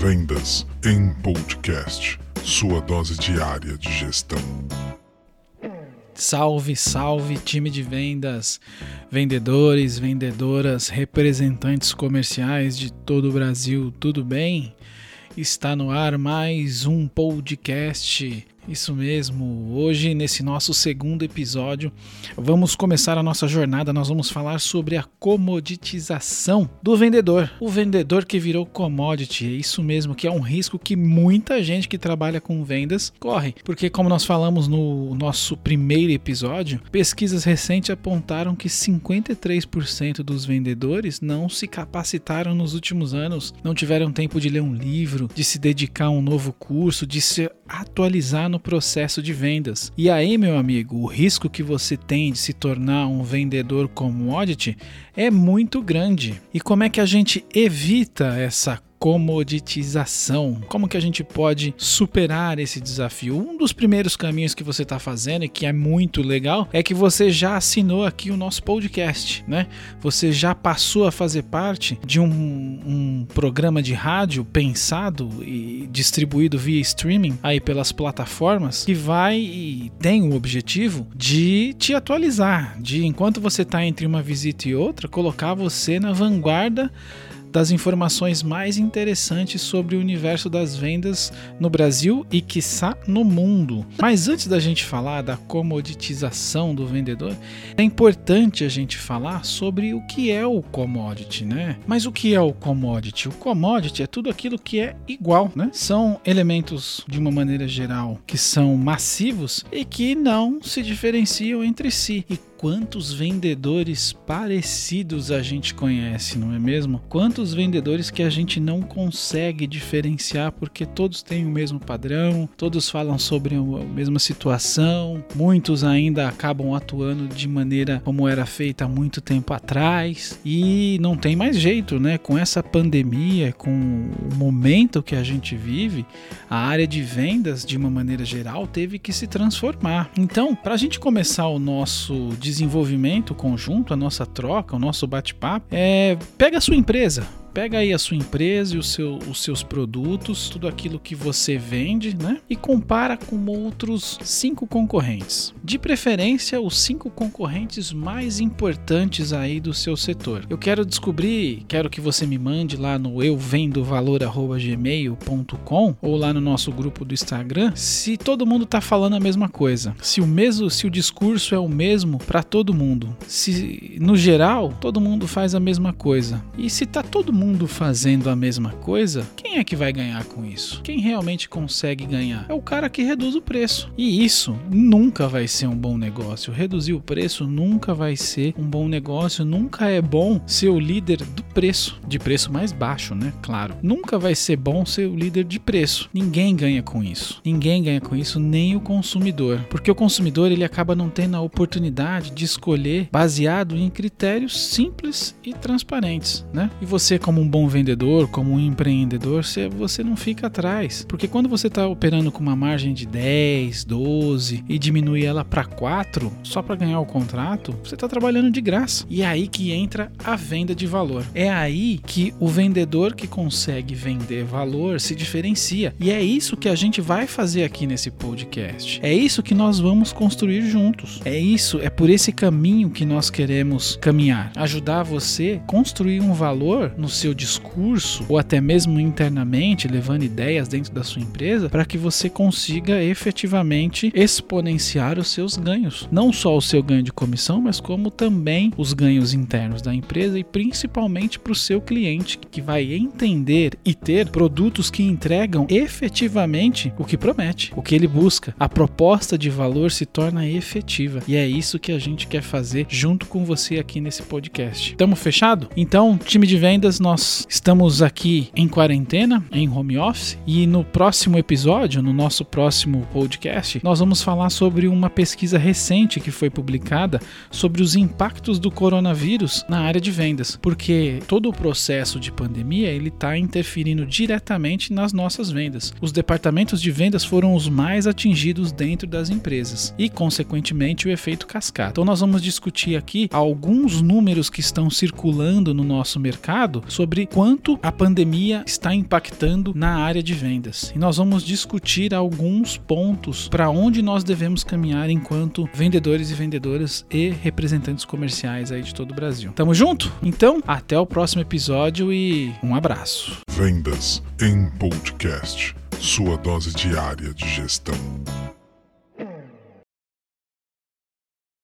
Vendas em Podcast, sua dose diária de gestão. Salve, salve, time de vendas, vendedores, vendedoras, representantes comerciais de todo o Brasil, tudo bem? Está no ar mais um podcast isso mesmo. Hoje, nesse nosso segundo episódio, vamos começar a nossa jornada. Nós vamos falar sobre a comoditização do vendedor. O vendedor que virou commodity. É isso mesmo, que é um risco que muita gente que trabalha com vendas corre. Porque, como nós falamos no nosso primeiro episódio, pesquisas recentes apontaram que 53% dos vendedores não se capacitaram nos últimos anos, não tiveram tempo de ler um livro, de se dedicar a um novo curso, de se atualizar no processo de vendas. E aí, meu amigo, o risco que você tem de se tornar um vendedor commodity é muito grande. E como é que a gente evita essa comoditização. Como que a gente pode superar esse desafio? Um dos primeiros caminhos que você está fazendo e que é muito legal é que você já assinou aqui o nosso podcast, né? Você já passou a fazer parte de um, um programa de rádio pensado e distribuído via streaming aí pelas plataformas que vai e tem o objetivo de te atualizar, de enquanto você está entre uma visita e outra, colocar você na vanguarda das informações mais interessantes sobre o universo das vendas no Brasil e quiçá no mundo. Mas antes da gente falar da comoditização do vendedor, é importante a gente falar sobre o que é o commodity, né? Mas o que é o commodity? O commodity é tudo aquilo que é igual, né? São elementos de uma maneira geral que são massivos e que não se diferenciam entre si. E quantos vendedores parecidos a gente conhece, não é mesmo? Quantos vendedores que a gente não consegue diferenciar porque todos têm o mesmo padrão, todos falam sobre a mesma situação, muitos ainda acabam atuando de maneira como era feita há muito tempo atrás e não tem mais jeito, né? Com essa pandemia, com o momento que a gente vive, a área de vendas, de uma maneira geral, teve que se transformar. Então, para a gente começar o nosso desenvolvimento conjunto, a nossa troca, o nosso bate-papo, é pega a sua empresa, Pega aí a sua empresa e seu, os seus produtos, tudo aquilo que você vende, né? E compara com outros cinco concorrentes. De preferência, os cinco concorrentes mais importantes aí do seu setor. Eu quero descobrir, quero que você me mande lá no euvendovalor@gmail.com ou lá no nosso grupo do Instagram, se todo mundo tá falando a mesma coisa. Se o mesmo, se o discurso é o mesmo para todo mundo. Se no geral todo mundo faz a mesma coisa. E se tá todo mundo fazendo a mesma coisa, quem é que vai ganhar com isso? Quem realmente consegue ganhar? É o cara que reduz o preço. E isso nunca vai ser um bom negócio. Reduzir o preço nunca vai ser um bom negócio. Nunca é bom ser o líder do preço, de preço mais baixo, né? Claro. Nunca vai ser bom ser o líder de preço. Ninguém ganha com isso. Ninguém ganha com isso, nem o consumidor. Porque o consumidor ele acaba não tendo a oportunidade de escolher baseado em critérios simples e transparentes, né? E você como um bom vendedor, como um empreendedor, você, você não fica atrás. Porque quando você está operando com uma margem de 10, 12 e diminui ela para 4 só para ganhar o contrato, você está trabalhando de graça. E é aí que entra a venda de valor. É aí que o vendedor que consegue vender valor se diferencia. E é isso que a gente vai fazer aqui nesse podcast. É isso que nós vamos construir juntos. É isso, é por esse caminho que nós queremos caminhar. Ajudar você a construir um valor no seu discurso ou até mesmo internamente, levando ideias dentro da sua empresa, para que você consiga efetivamente exponenciar os seus ganhos. Não só o seu ganho de comissão, mas como também os ganhos internos da empresa e principalmente para o seu cliente, que vai entender e ter produtos que entregam efetivamente o que promete, o que ele busca. A proposta de valor se torna efetiva e é isso que a gente quer fazer junto com você aqui nesse podcast. Estamos fechado? Então, time de vendas, nós estamos aqui em quarentena, em home office, e no próximo episódio, no nosso próximo podcast, nós vamos falar sobre uma pesquisa recente que foi publicada sobre os impactos do coronavírus na área de vendas, porque todo o processo de pandemia ele está interferindo diretamente nas nossas vendas. Os departamentos de vendas foram os mais atingidos dentro das empresas e, consequentemente, o efeito cascata. Então, nós vamos discutir aqui alguns números que estão circulando no nosso mercado sobre quanto a pandemia está impactando na área de vendas. E nós vamos discutir alguns pontos para onde nós devemos caminhar enquanto vendedores e vendedoras e representantes comerciais aí de todo o Brasil. Tamo junto? Então, até o próximo episódio e um abraço. Vendas em podcast. Sua dose diária de gestão.